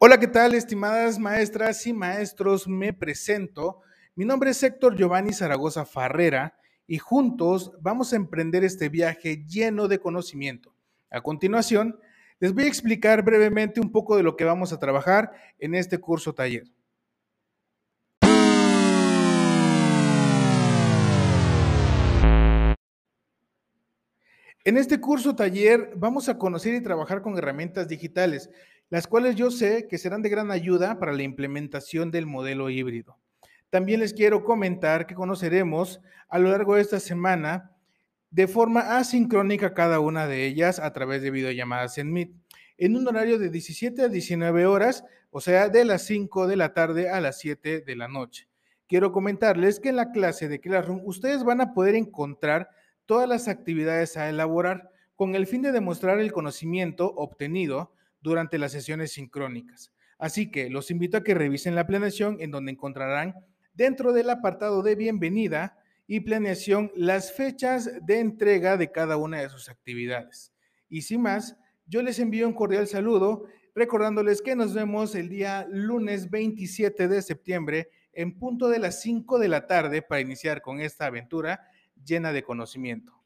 Hola, ¿qué tal, estimadas maestras y maestros? Me presento. Mi nombre es Héctor Giovanni Zaragoza Farrera y juntos vamos a emprender este viaje lleno de conocimiento. A continuación, les voy a explicar brevemente un poco de lo que vamos a trabajar en este curso taller. En este curso taller vamos a conocer y trabajar con herramientas digitales, las cuales yo sé que serán de gran ayuda para la implementación del modelo híbrido. También les quiero comentar que conoceremos a lo largo de esta semana de forma asincrónica cada una de ellas a través de videollamadas en Meet, en un horario de 17 a 19 horas, o sea, de las 5 de la tarde a las 7 de la noche. Quiero comentarles que en la clase de Classroom ustedes van a poder encontrar todas las actividades a elaborar con el fin de demostrar el conocimiento obtenido durante las sesiones sincrónicas. Así que los invito a que revisen la planeación en donde encontrarán dentro del apartado de bienvenida y planeación las fechas de entrega de cada una de sus actividades. Y sin más, yo les envío un cordial saludo recordándoles que nos vemos el día lunes 27 de septiembre en punto de las 5 de la tarde para iniciar con esta aventura llena de conocimiento.